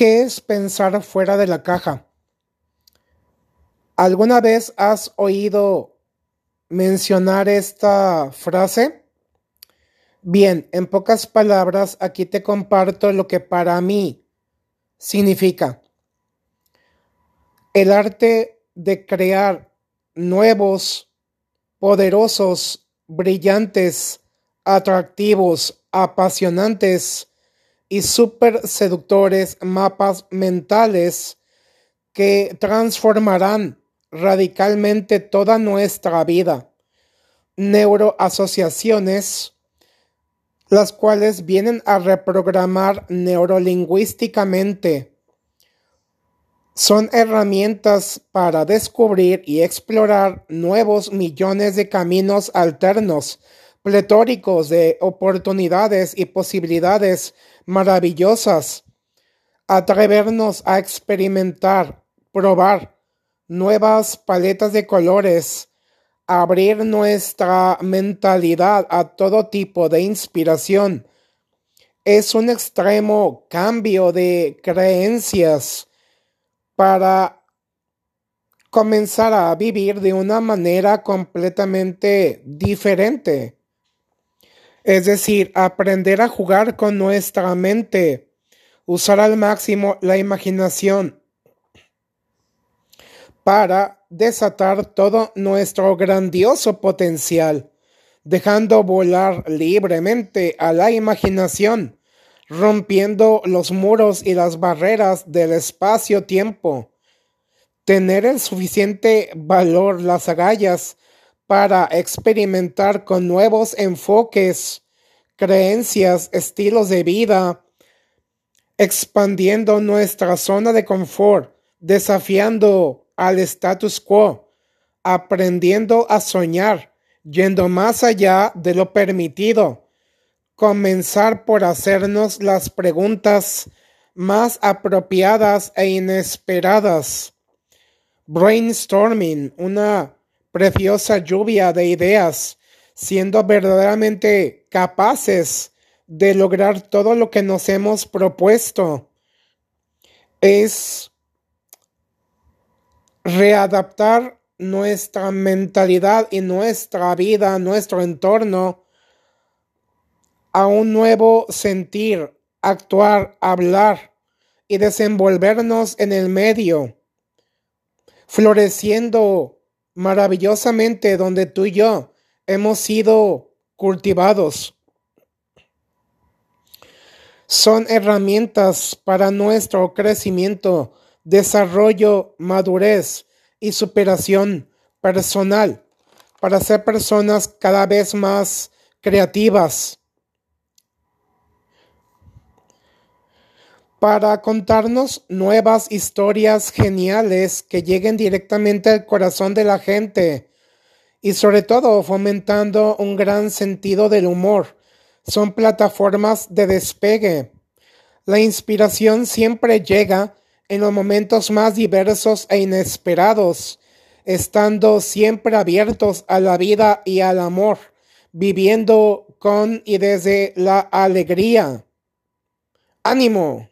¿Qué es pensar fuera de la caja? ¿Alguna vez has oído mencionar esta frase? Bien, en pocas palabras, aquí te comparto lo que para mí significa. El arte de crear nuevos, poderosos, brillantes, atractivos, apasionantes, y súper seductores mapas mentales que transformarán radicalmente toda nuestra vida. Neuroasociaciones, las cuales vienen a reprogramar neurolingüísticamente. Son herramientas para descubrir y explorar nuevos millones de caminos alternos pletóricos de oportunidades y posibilidades maravillosas. Atrevernos a experimentar, probar nuevas paletas de colores, abrir nuestra mentalidad a todo tipo de inspiración. Es un extremo cambio de creencias para comenzar a vivir de una manera completamente diferente. Es decir, aprender a jugar con nuestra mente, usar al máximo la imaginación para desatar todo nuestro grandioso potencial, dejando volar libremente a la imaginación, rompiendo los muros y las barreras del espacio-tiempo, tener el suficiente valor, las agallas, para experimentar con nuevos enfoques, creencias, estilos de vida, expandiendo nuestra zona de confort, desafiando al status quo, aprendiendo a soñar, yendo más allá de lo permitido, comenzar por hacernos las preguntas más apropiadas e inesperadas. Brainstorming, una preciosa lluvia de ideas, siendo verdaderamente capaces de lograr todo lo que nos hemos propuesto. Es readaptar nuestra mentalidad y nuestra vida, nuestro entorno a un nuevo sentir, actuar, hablar y desenvolvernos en el medio, floreciendo maravillosamente donde tú y yo hemos sido cultivados. Son herramientas para nuestro crecimiento, desarrollo, madurez y superación personal, para ser personas cada vez más creativas, para contarnos nuevas historias geniales que lleguen directamente al corazón de la gente y sobre todo fomentando un gran sentido del humor. Son plataformas de despegue. La inspiración siempre llega en los momentos más diversos e inesperados, estando siempre abiertos a la vida y al amor, viviendo con y desde la alegría. ánimo.